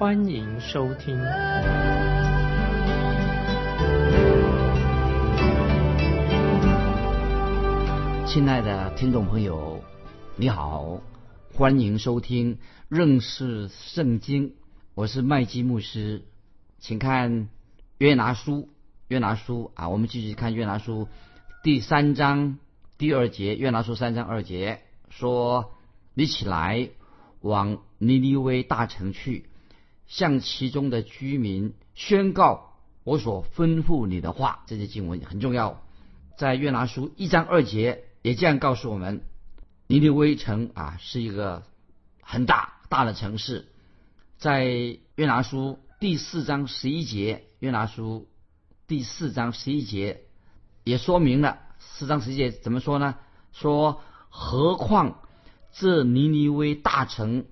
欢迎收听。亲爱的听众朋友，你好，欢迎收听认识圣经。我是麦基牧师，请看约拿书。约拿书啊，我们继续看约拿书第三章第二节。约拿书三章二节说：“你起来，往尼尼微大城去，向其中的居民宣告我所吩咐你的话。”这些经文很重要。在约拿书一章二节也这样告诉我们：尼尼微城啊是一个很大大的城市。在约拿书第四章十一节，约拿书。第四章十一节也说明了，四章十一节怎么说呢？说何况这尼尼微大城，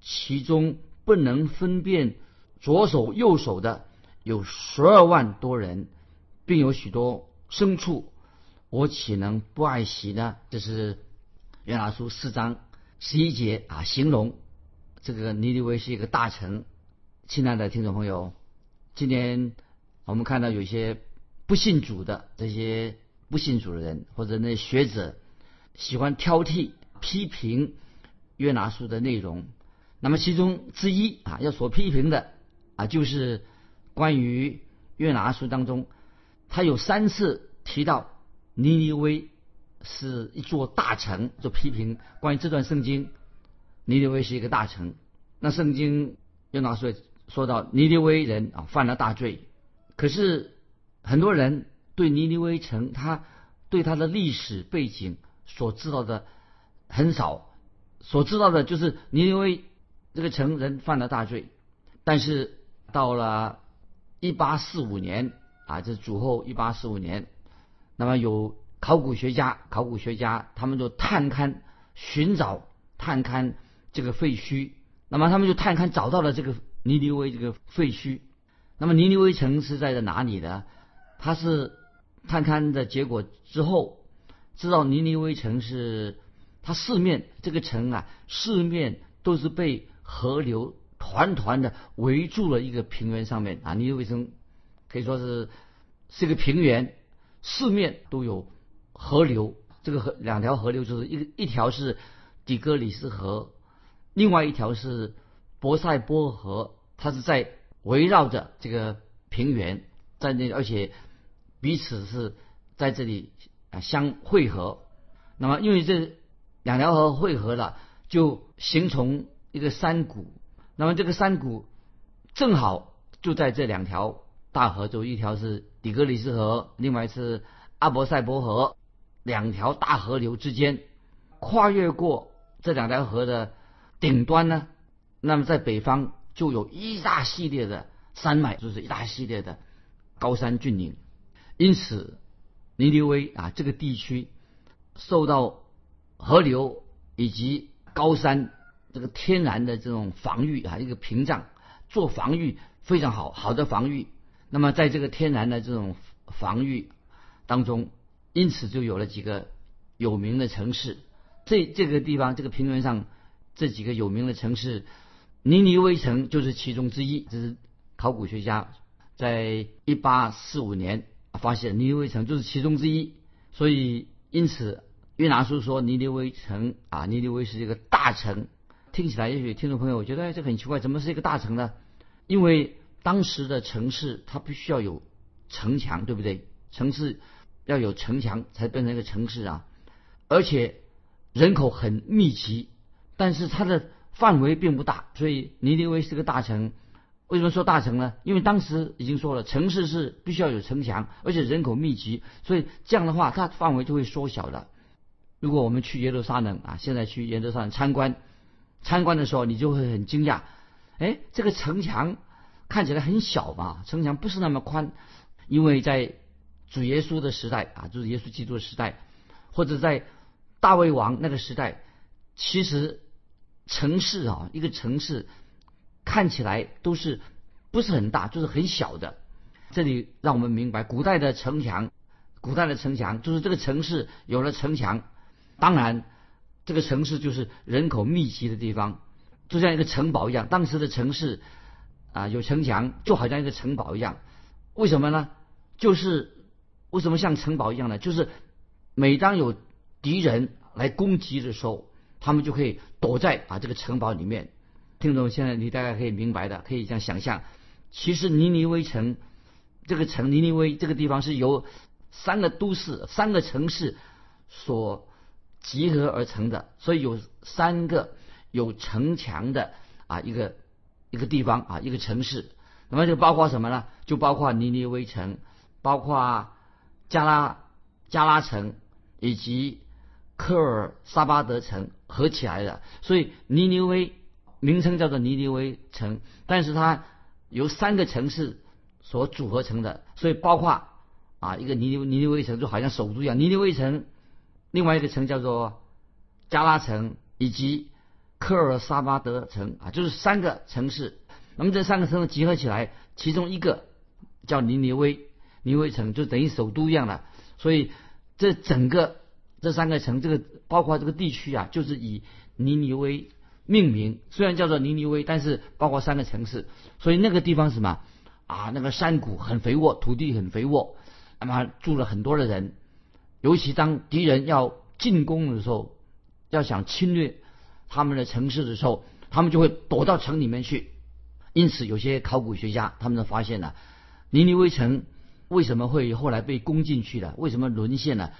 其中不能分辨左手右手的有十二万多人，并有许多牲畜，我岂能不爱惜呢？这是约拿书四章十一节啊，形容这个尼尼微是一个大臣。亲爱的听众朋友，今天。我们看到有些不信主的这些不信主的人，或者那学者喜欢挑剔、批评约拿书的内容。那么其中之一啊，要所批评的啊，就是关于约拿书当中，他有三次提到尼尼微是一座大城，就批评关于这段圣经，尼尼微是一个大城。那圣经约拿书说到尼尼微人啊犯了大罪。可是很多人对尼尼微城，他对他的历史背景所知道的很少，所知道的就是尼尼微这个城人犯了大罪。但是到了一八四五年啊，这主后一八四五年，那么有考古学家，考古学家他们就探勘寻找探勘这个废墟，那么他们就探勘找到了这个尼尼微这个废墟。那么尼尼微城是在哪里呢？他是探勘的结果之后，知道尼尼微城是它四面这个城啊，四面都是被河流团团的围住了一个平原上面啊。尼尼微城可以说是是一个平原，四面都有河流。这个河两条河流就是一个一条是底格里斯河，另外一条是博塞波河，它是在。围绕着这个平原，在那而且彼此是在这里啊相汇合。那么因为这两条河汇合了，就形成一个山谷。那么这个山谷正好就在这两条大河中，一条是底格里斯河，另外是阿伯塞伯河，两条大河流之间跨越过这两条河的顶端呢。那么在北方。就有一大系列的山脉，就是一大系列的高山峻岭。因此，尼尼微啊这个地区受到河流以及高山这个天然的这种防御啊一个屏障，做防御非常好，好的防御。那么在这个天然的这种防御当中，因此就有了几个有名的城市。这这个地方这个平原上这几个有名的城市。尼尼微城就是其中之一，这是考古学家在一八四五年发现尼尼微城就是其中之一，所以因此约拿书说尼尼微城啊，尼尼微是一个大城，听起来也许听众朋友觉得哎这很奇怪，怎么是一个大城呢？因为当时的城市它必须要有城墙，对不对？城市要有城墙才变成一个城市啊，而且人口很密集，但是它的。范围并不大，所以尼尼微是个大城。为什么说大城呢？因为当时已经说了，城市是必须要有城墙，而且人口密集，所以这样的话，它范围就会缩小的。如果我们去耶路撒冷啊，现在去耶路撒冷参观，参观的时候，你就会很惊讶，哎，这个城墙看起来很小嘛，城墙不是那么宽，因为在主耶稣的时代啊，就是耶稣基督的时代，或者在大卫王那个时代，其实城市啊，一个城市看起来都是不是很大，就是很小的。这里让我们明白，古代的城墙，古代的城墙就是这个城市有了城墙，当然这个城市就是人口密集的地方，就像一个城堡一样。当时的城市啊，有城墙，就好像一个城堡一样。为什么呢？就是为什么像城堡一样呢？就是每当有敌人来攻击的时候，他们就可以躲在啊这个城堡里面。听懂，现在你大概可以明白的，可以这样想象。其实尼尼微城这个城尼尼微这个地方是由三个都市、三个城市所集合而成的，所以有三个有城墙的啊一个一个地方啊一个城市。那么就包括什么呢？就包括尼尼微城，包括加拉加拉城以及科尔萨巴德城合起来的。所以尼尼微名称叫做尼尼微城，但是它由三个城市所组合成的，所以包括啊一个尼尼尼尼微城就好像首都一样，尼尼微城，另外一个城叫做加拉城以及科尔萨巴德城啊，就是三个城市。那么这三个城市集合起来，其中一个叫尼尼微，尼尼微城就等于首都一样的。所以这整个这三个城，这个包括这个地区啊，就是以尼尼微命名。虽然叫做尼尼微，但是包括三个城市，所以那个地方什么啊？那个山谷很肥沃，土地很肥沃，那么住了很多的人。尤其当敌人要进攻的时候，要想侵略他们的城市的时候，他们就会躲到城里面去。因此，有些考古学家他们都发现了，尼尼微城为什么会后来被攻进去了？为什么沦陷了？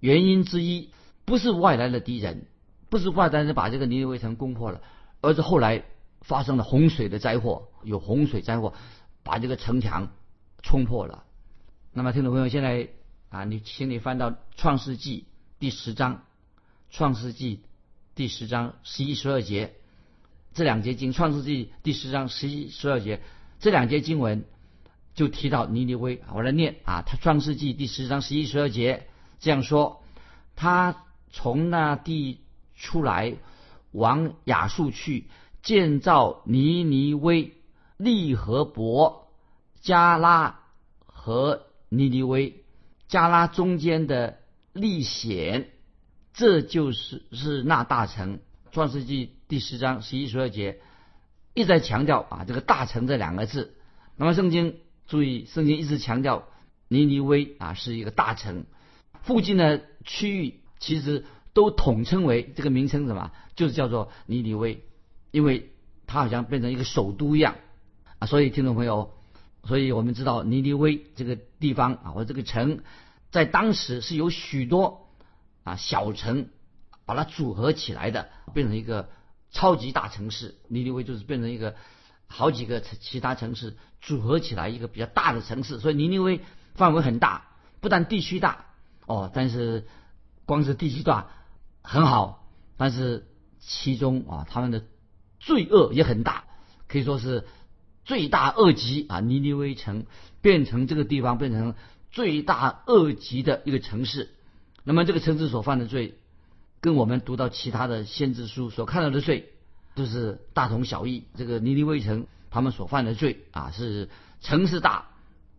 原因之一不是外来的敌人，不是外来人把这个尼尼微城攻破了，而是后来发生了洪水的灾祸，有洪水灾祸把这个城墙冲破了。那么，听众朋友，现在啊，你请你翻到《创世纪》第十章，《创世纪》第十章十一、十二节。这两节经，《创世纪》第十章十一、十二节，这两节经文就提到尼尼微。我来念啊，他《创世纪》第十章十一、十二节这样说：他从那地出来，往亚述去，建造尼尼微、利和伯、加拉和尼尼微，加拉中间的历险，这就是是那大城。创世纪第十章十一十二节一再强调啊，这个“大城”这两个字。那么圣经注意，圣经一直强调尼尼微啊是一个大城，附近的区域其实都统称为这个名称什么？就是叫做尼尼微，因为它好像变成一个首都一样啊。所以听众朋友，所以我们知道尼尼微这个地方啊，或这个城，在当时是有许多啊小城。把它组合起来的，变成一个超级大城市。尼尼微就是变成一个好几个其他城市组合起来一个比较大的城市。所以尼尼微范围很大，不但地区大哦，但是光是地区大很好，但是其中啊他们的罪恶也很大，可以说是罪大恶极啊。尼尼微城变成这个地方变成罪大恶极的一个城市，那么这个城市所犯的罪。跟我们读到其他的先知书所看到的罪，都是大同小异。这个尼尼微城他们所犯的罪啊，是城市大，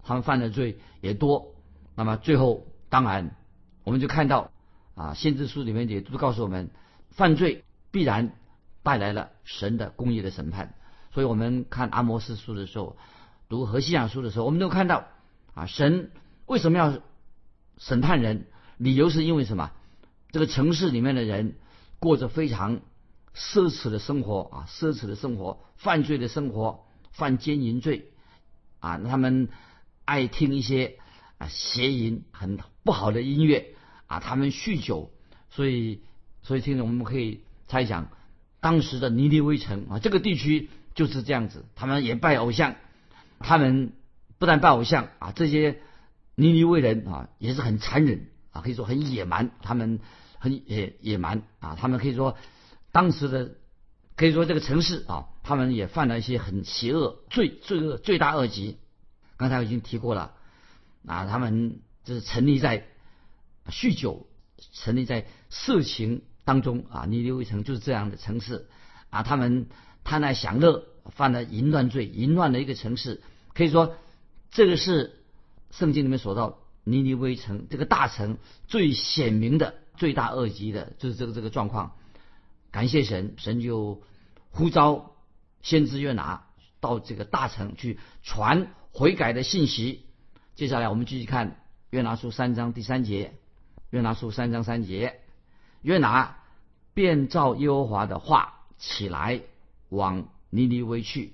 他们犯的罪也多。那么最后，当然我们就看到啊，先知书里面也都告诉我们，犯罪必然带来了神的公义的审判。所以我们看阿摩斯书的时候，读何西亚书的时候，我们都看到啊，神为什么要审判人？理由是因为什么？这个城市里面的人过着非常奢侈的生活啊，奢侈的生活，犯罪的生活，犯奸淫罪啊，他们爱听一些啊邪淫很不好的音乐啊，他们酗酒，所以所以听着我们可以猜想，当时的尼尼微城啊，这个地区就是这样子，他们也拜偶像，他们不但拜偶像啊，这些尼尼微人啊也是很残忍啊，可以说很野蛮，他们。很野野蛮啊！他们可以说，当时的可以说这个城市啊，他们也犯了一些很邪恶、罪罪恶、罪大恶极。刚才我已经提过了啊，他们就是沉溺在酗酒、沉溺在色情当中啊。尼尼微城就是这样的城市啊，他们贪爱享乐，犯了淫乱罪，淫乱的一个城市。可以说，这个是圣经里面所到尼尼微城这个大城最显明的罪大恶极的，就是这个这个状况。感谢神，神就呼召先知约拿到这个大城去传悔改的信息。接下来我们继续看约拿书三章第三节。约拿书三章三节，约拿便照耶和华的话起来，往尼尼微去。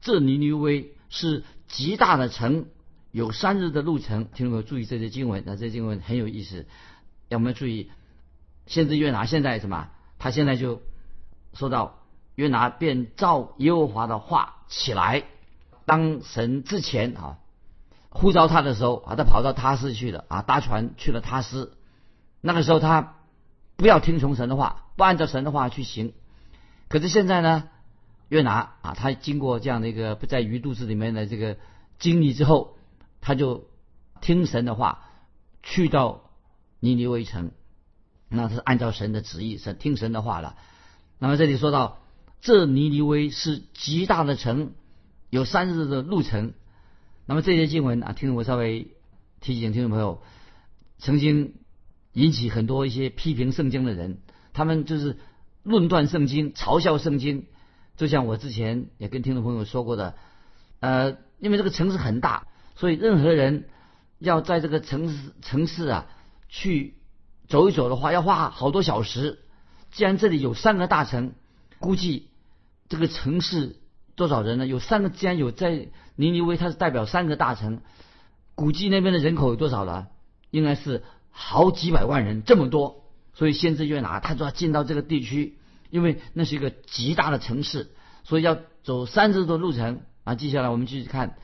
这尼尼微是极大的城，有三日的路程。听众朋友注意这些经文，那这些经文很有意思。要我们注意，先知约拿现在什么？他现在就说到约拿便照耶和华的话起来，当神之前啊呼召他的时候啊，他跑到他斯去了啊，搭船去了他斯。那个时候他不要听从神的话，不按照神的话去行。可是现在呢，约拿啊，他经过这样的一个不在鱼肚子里面的这个经历之后，他就听神的话，去到尼尼微城。那是按照神的旨意，神听神的话了。那么这里说到，这尼尼微是极大的城，有三日的路程。那么这些经文啊，听我稍微提醒听众朋友，曾经引起很多一些批评圣经的人，他们就是论断圣经、嘲笑圣经。就像我之前也跟听众朋友说过的，呃，因为这个城市很大，所以任何人要在这个城市城市啊去。走一走的话要花好多小时。既然这里有三个大城，估计这个城市多少人呢？有三个，既然有在尼尼微，它是代表三个大城，估计那边的人口有多少了？应该是好几百万人，这么多。所以先知约拿他就要进到这个地区，因为那是一个极大的城市，所以要走三十多路程。啊，接下来我们继续看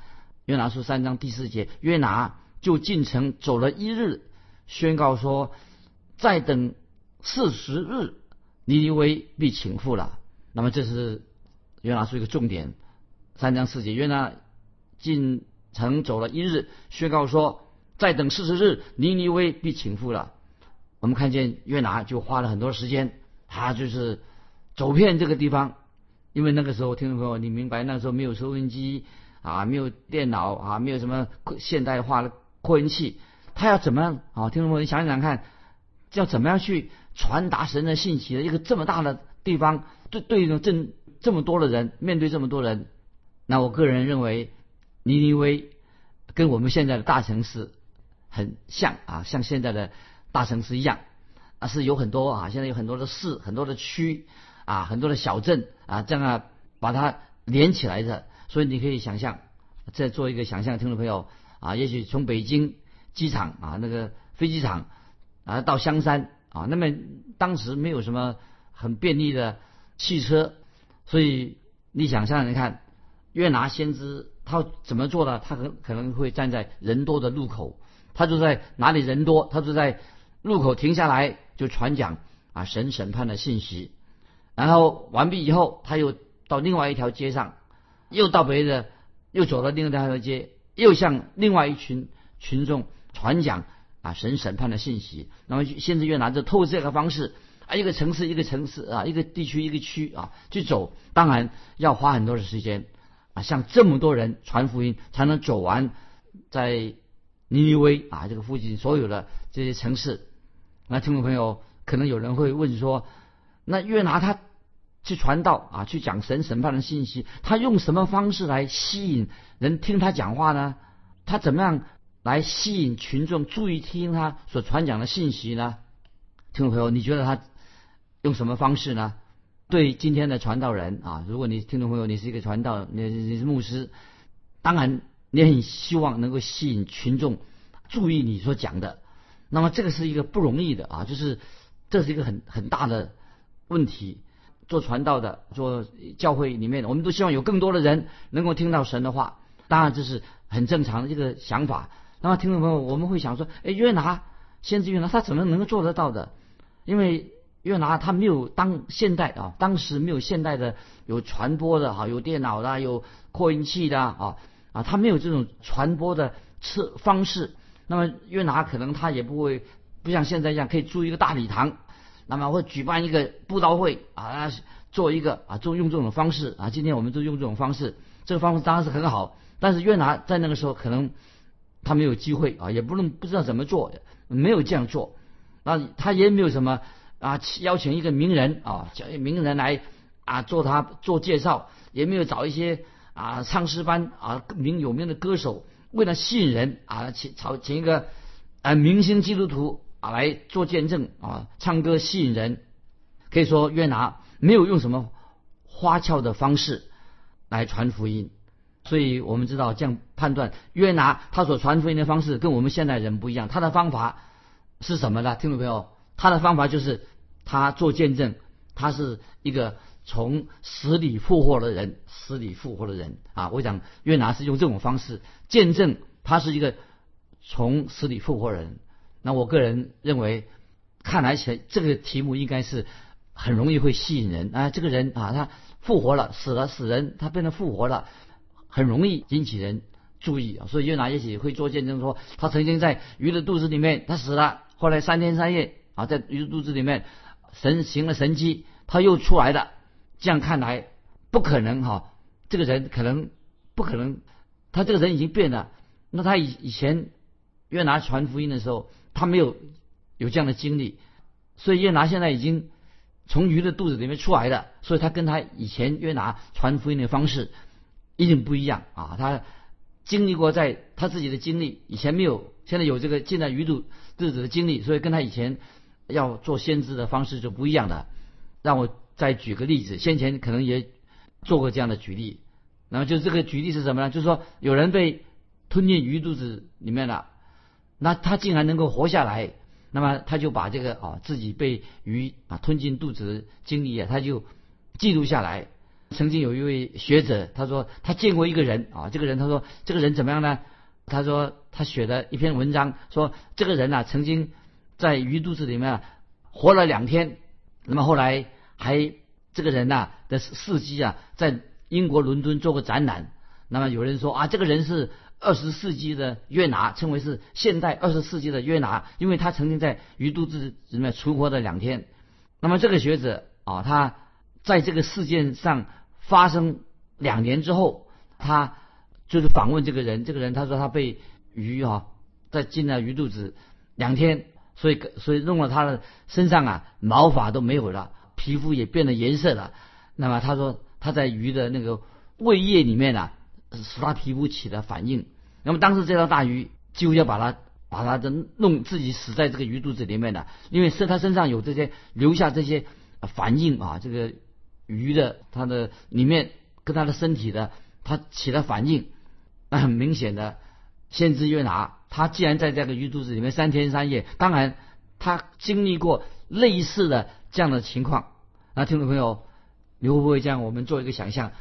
约拿书三章第四节，约拿就进城走了一日，宣告说。再等四十日，尼尼微必倾覆了。那么这是约拿书一个重点。三章四节，约拿进城走了一日，宣告说：再等四十日，尼尼微必倾覆了。我们看见约拿就花了很多时间，他就是走遍这个地方。因为那个时候，听众朋友，你明白，那时候没有收音机啊，没有电脑啊，没有什么现代化的扩音器，他要怎么样啊？听众朋友，你想想看。要怎么样去传达神的信息的一个这么大的地方，对对着这这么多的人，面对这么多人，那我个人认为，尼尼微跟我们现在的大城市很像啊，像现在的大城市一样啊，是有很多啊，现在有很多的市、很多的区啊、很多的小镇啊，这样啊把它连起来的。所以你可以想象，再做一个想象，听众朋友啊，也许从北京机场啊那个飞机场。啊，到香山啊，那么当时没有什么很便利的汽车，所以你想象你看，约拿先知他怎么做呢？他可可能会站在人多的路口，他就在哪里人多，他就在路口停下来就传讲啊神审判的信息，然后完毕以后，他又到另外一条街上，又到别的，又走到另外一条街，又向另外一群群众传讲。啊，神审判的信息，那么现在越拿着透过这个方式啊，一个城市一个城市啊，一个地区一个区啊去走，当然要花很多的时间啊，向这么多人传福音才能走完在尼尼微啊这个附近所有的这些城市。那听众朋友可能有人会问说，那约拿他去传道啊，去讲神审判的信息，他用什么方式来吸引人听他讲话呢？他怎么样？来吸引群众注意听他所传讲的信息呢？听众朋友，你觉得他用什么方式呢？对今天的传道人啊，如果你听众朋友你是一个传道，你你是牧师，当然你很希望能够吸引群众注意你所讲的。那么这个是一个不容易的啊，就是这是一个很很大的问题。做传道的，做教会里面的，我们都希望有更多的人能够听到神的话。当然这是很正常的一个想法。那么，听众朋友，我们会想说，哎，约拿先知约拿，他怎么能够做得到的？因为约拿他没有当现代啊，当时没有现代的有传播的哈，有电脑的，有扩音器的啊啊，他没有这种传播的次方式。那么约拿可能他也不会不像现在一样可以租一个大礼堂，那么会举办一个布道会啊，做一个啊，做用这种方式啊。今天我们都用这种方式，这个方式当然是很好。但是约拿在那个时候可能他没有机会啊，也不能不知道怎么做，没有这样做。那他也没有什么。啊，邀请一个名人啊，叫名人来啊做他做介绍，也没有找一些啊唱诗班啊名有名的歌手，为了吸引人啊请找请一个啊明星基督徒啊来做见证啊唱歌吸引人，可以说约拿没有用什么花俏的方式来传福音，所以我们知道这样判断约拿他所传福音的方式跟我们现代人不一样，他的方法是什么呢？听众朋友，他的方法就是。他做见证，他是一个从死里复活的人，死里复活的人啊！我想约拿是用这种方式见证，他是一个从死里复活人。那我个人认为，看来起这个题目应该是很容易会吸引人啊！这个人啊，他复活了，死了死人，他变得复活了，很容易引起人注意啊！所以约拿也许会做见证，说他曾经在鱼的肚子里面，他死了，后来三天三夜啊，在鱼肚子里面。神行了神迹，他又出来了。这样看来，不可能哈，这个人可能不可能，他这个人已经变了。那他以以前约拿传福音的时候，他没有有这样的经历，所以约拿现在已经从鱼的肚子里面出来了，所以他跟他以前约拿传福音的方式一定不一样啊。他经历过在他自己的经历，以前没有，现在有这个进了鱼肚肚子的经历，所以跟他以前。要做先知的方式就不一样的，让我再举个例子。先前可能也做过这样的举例，那么就这个举例是什么呢？就是说有人被吞进鱼肚子里面了，那他竟然能够活下来，那么他就把这个啊自己被鱼啊吞进肚子的经历啊，他就记录下来。曾经有一位学者，他说他见过一个人啊，这个人他说这个人怎么样呢？他说他写的一篇文章，说这个人呢曾经。在鱼肚子里面活了两天，那么后来还这个人呐的事迹啊，在英国伦敦做过展览。那么有人说啊，这个人是二十世纪的约拿，称为是现代二十世纪的约拿，因为他曾经在鱼肚子里面存活了两天。那么这个学者啊，他在这个事件上发生两年之后，他就是访问这个人，这个人他说他被鱼啊在进了鱼肚子两天。所以，所以弄了他的身上啊，毛发都没有了，皮肤也变了颜色了。那么他说他在鱼的那个胃液里面啊，使他皮肤起了反应。那么当时这条大鱼几乎要把它把它的弄自己死在这个鱼肚子里面的，因为是他身上有这些留下这些反应啊，这个鱼的它的里面跟他的身体的它起了反应，那很明显的。先知约拿，他既然在这个鱼肚子里面三天三夜，当然他经历过类似的这样的情况。那听众朋友，你会不会这样？我们做一个想象，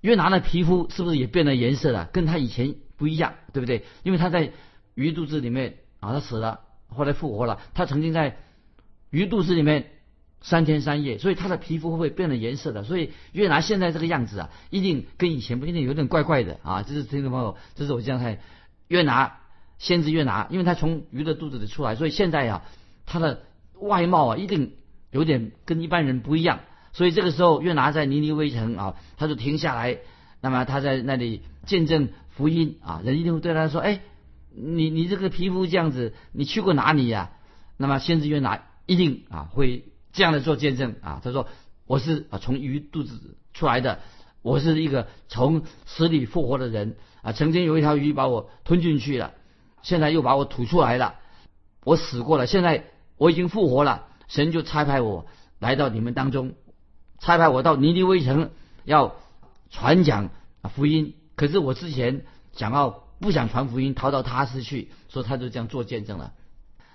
约拿的皮肤是不是也变了颜色了？跟他以前不一样，对不对？因为他在鱼肚子里面啊，他死了，后来复活了。他曾经在鱼肚子里面三天三夜，所以他的皮肤会不会变了颜色的？所以约拿现在这个样子啊，一定跟以前不一定有点怪怪的啊！这是听众朋友，这是我这样看。约拿，先知约拿，因为他从鱼的肚子里出来，所以现在呀，他的外貌啊，一定有点跟一般人不一样。所以这个时候，约拿在尼尼微城啊，他就停下来，那么他在那里见证福音啊，人一定会对他说：“哎，你你这个皮肤这样子，你去过哪里呀？”那么先知约拿一定啊会这样的做见证啊，他说：“我是啊从鱼肚子出来的，我是一个从死里复活的人。”啊，曾经有一条鱼把我吞进去了，现在又把我吐出来了，我死过了，现在我已经复活了，神就差派我来到你们当中，差派我到尼尼微城要传讲福音。可是我之前想要不想传福音，逃到他斯去，所以他就这样做见证了。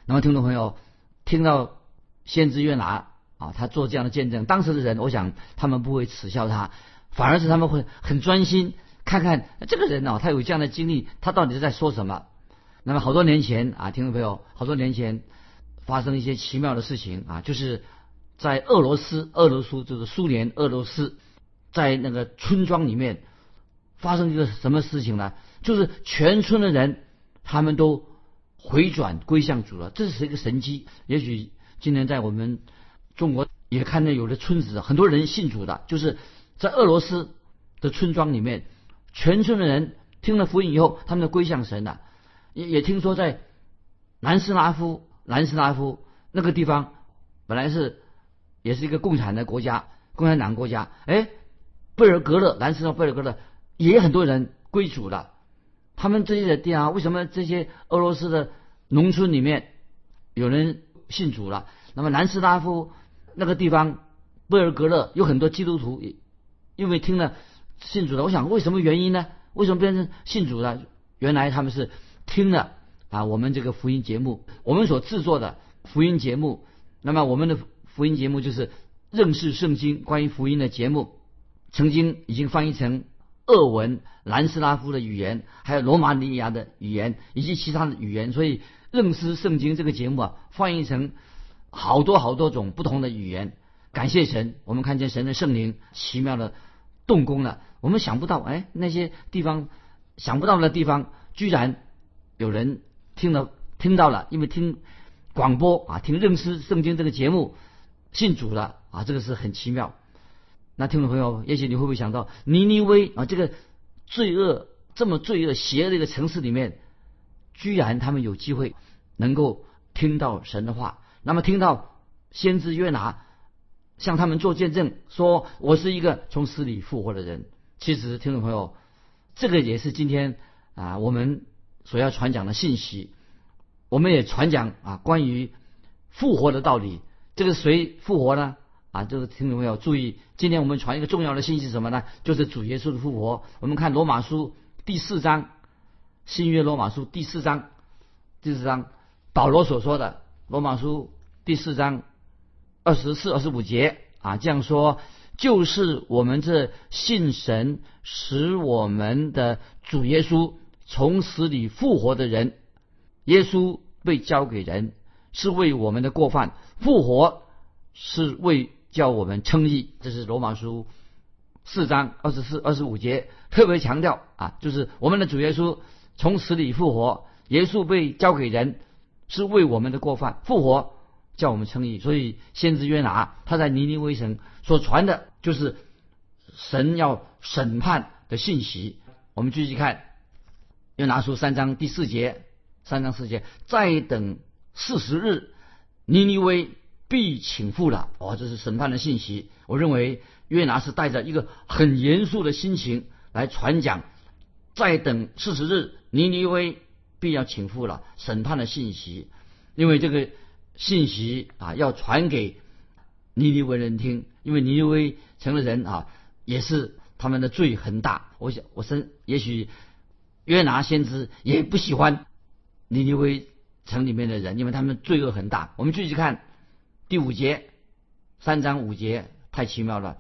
那么听众朋友听到先知约拿啊，他做这样的见证，当时的人，我想他们不会耻笑他，反而是他们会很专心。看看这个人哦，他有这样的经历，他到底是在说什么？那么好多年前啊，听众朋友，好多年前发生一些奇妙的事情啊，就是在俄罗斯，俄罗斯就是苏联俄罗斯，在那个村庄里面发生一个什么事情呢？就是全村的人他们都回转归向主了，这是一个神迹。也许今天在我们中国也看到有的村子很多人信主的，就是在俄罗斯的村庄里面，全村的人听了福音以后，他们都归向神了。也也听说在南斯拉夫，南斯拉夫那个地方本来是也是一个共产的国家，共产党国家。哎，贝尔格勒，南斯拉贝尔格勒也很多人归主了。他们这些的地方，为什么这些俄罗斯的农村里面有人信主了？那么南斯拉夫那个地方贝尔格勒有很多基督徒，因为听了信主了。我想为什么原因呢？为什么变成信主了？原来他们是。听了啊，我们这个福音节目，我们所制作的福音节目，那么我们的福音节目就是认识圣经关于福音的节目，曾经已经翻译成俄文、南斯拉夫的语言，还有罗马尼亚的语言以及其他的语言，所以认识圣经这个节目啊，翻译成好多好多种不同的语言。感谢神，我们看见神的圣灵奇妙的动工了。我们想不到，哎，那些地方想不到的地方，居然。有人听了听到了，因为听广播啊，听认识圣经这个节目，信主了啊，这个是很奇妙。那听众朋友，也许你会不会想到尼尼微啊，这个罪恶这么罪恶邪恶的一个城市里面，居然他们有机会能够听到神的话，那么听到先知约拿向他们做见证，说我是一个从死里复活的人。其实听众朋友，这个也是今天啊我们。所要传讲的信息，我们也传讲啊，关于复活的道理。这个谁复活呢？啊，这个听众朋友注意，今天我们传一个重要的信息是什么呢？就是主耶稣的复活。我们看罗马书第四章，新约罗马书第四章，第四章保罗所说的罗马书第四章二十四、二十五节啊，这样说，就是我们这信神使我们的主耶稣。从死里复活的人，耶稣被交给人，是为我们的过犯；复活是为叫我们称义。这是罗马书四章二十四、二十五节特别强调啊，就是我们的主耶稣从死里复活，耶稣被交给人，是为我们的过犯；复活叫我们称义。所以先知约拿他在尼尼微城所传的，就是神要审判的信息。我们继续看。又拿出三章第四节，三章四节，再等四十日，尼尼微必请复了。哦，这是审判的信息。我认为约拿是带着一个很严肃的心情来传讲。再等四十日，尼尼微必要请复了，审判的信息。因为这个信息啊，要传给尼尼微人听。因为尼尼微成了人啊，也是他们的罪很大。我想，我生也许。约拿先知也不喜欢尼尼微城里面的人，因为他们罪恶很大。我们继续看第五节，三章五节太奇妙了。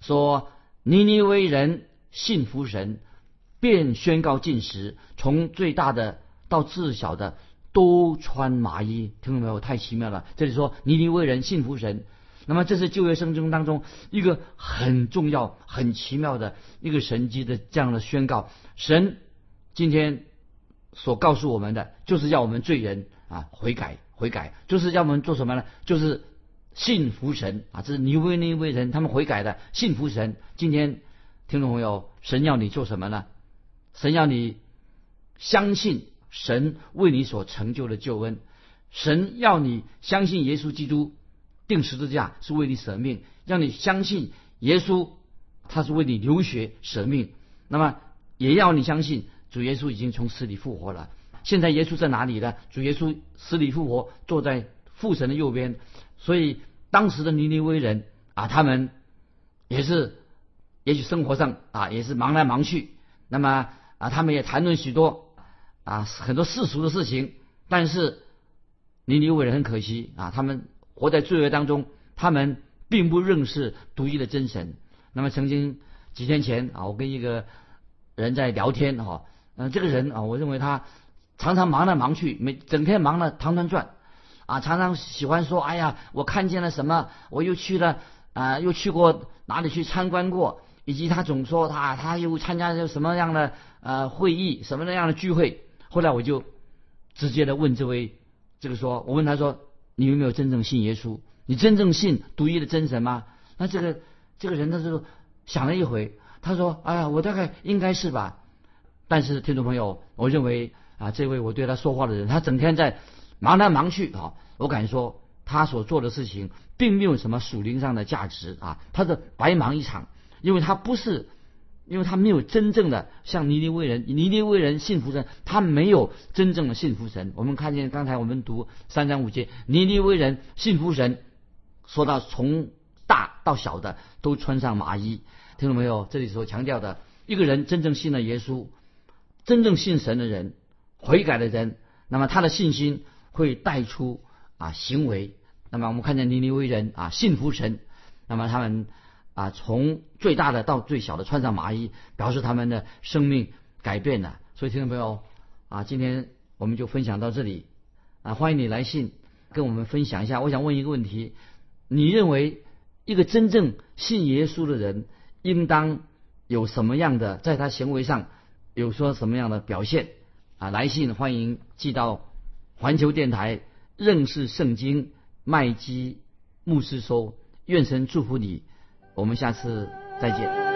说尼尼微人信服神，便宣告禁食，从最大的到至小的都穿麻衣。听到没有？太奇妙了。这里说尼尼微人信服神，那么这是旧约圣经当中一个很重要、很奇妙的一个神迹的这样的宣告。神。今天所告诉我们的，就是要我们罪人啊悔改悔改，就是要我们做什么呢？就是信服神啊！这是尼威那位人他们悔改的信服神。今天听众朋友，神要你做什么呢？神要你相信神为你所成就的救恩，神要你相信耶稣基督定十字架是为你舍命，让你相信耶稣他是为你流血舍命，那么也要你相信。主耶稣已经从死里复活了，现在耶稣在哪里呢？主耶稣死里复活，坐在父神的右边。所以当时的尼尼微人啊，他们也是，也许生活上啊也是忙来忙去，那么啊他们也谈论许多啊很多世俗的事情。但是尼尼微人很可惜啊，他们活在罪恶当中，他们并不认识独一的真神。那么曾经几天前啊，我跟一个人在聊天哈。嗯，这个人啊，我认为他常常忙来忙去，每整天忙得团团转，啊，常常喜欢说：“哎呀，我看见了什么？我又去了啊，又去过哪里去参观过？”以及他总说他他又参加什么样的呃会议，什么那样的聚会。后来我就直接的问这位这个说，我问他说：“你有没有真正信耶稣？你真正信独一的真神吗？”那这个这个人他就想了一回，他说：“哎呀，我大概应该是吧。”但是听众朋友，我认为啊，这位我对他说话的人，他整天在忙来忙去啊，我敢说他所做的事情并没有什么属灵上的价值啊，他是白忙一场。因为他不是，因为他没有真正的像尼尼微人，尼尼微人信服神，他没有真正的信服神。我们看见刚才我们读三章五节，尼尼微人信服神，说到从大到小的都穿上麻衣，听懂没有？这里所强调的，一个人真正信了耶稣，真正信神的人，悔改的人，那么他的信心会带出啊行为。那么我们看见尼尼微人啊信服神，那么他们。啊，从最大的到最小的穿上麻衣，表示他们的生命改变了。所以听众朋友，啊，今天我们就分享到这里。啊，欢迎你来信跟我们分享一下。我想问一个问题：你认为一个真正信耶稣的人，应当有什么样的，在他行为上有说什么样的表现？啊，来信欢迎寄到环球电台认识圣经麦基牧师说。愿神祝福你。我们下次再见。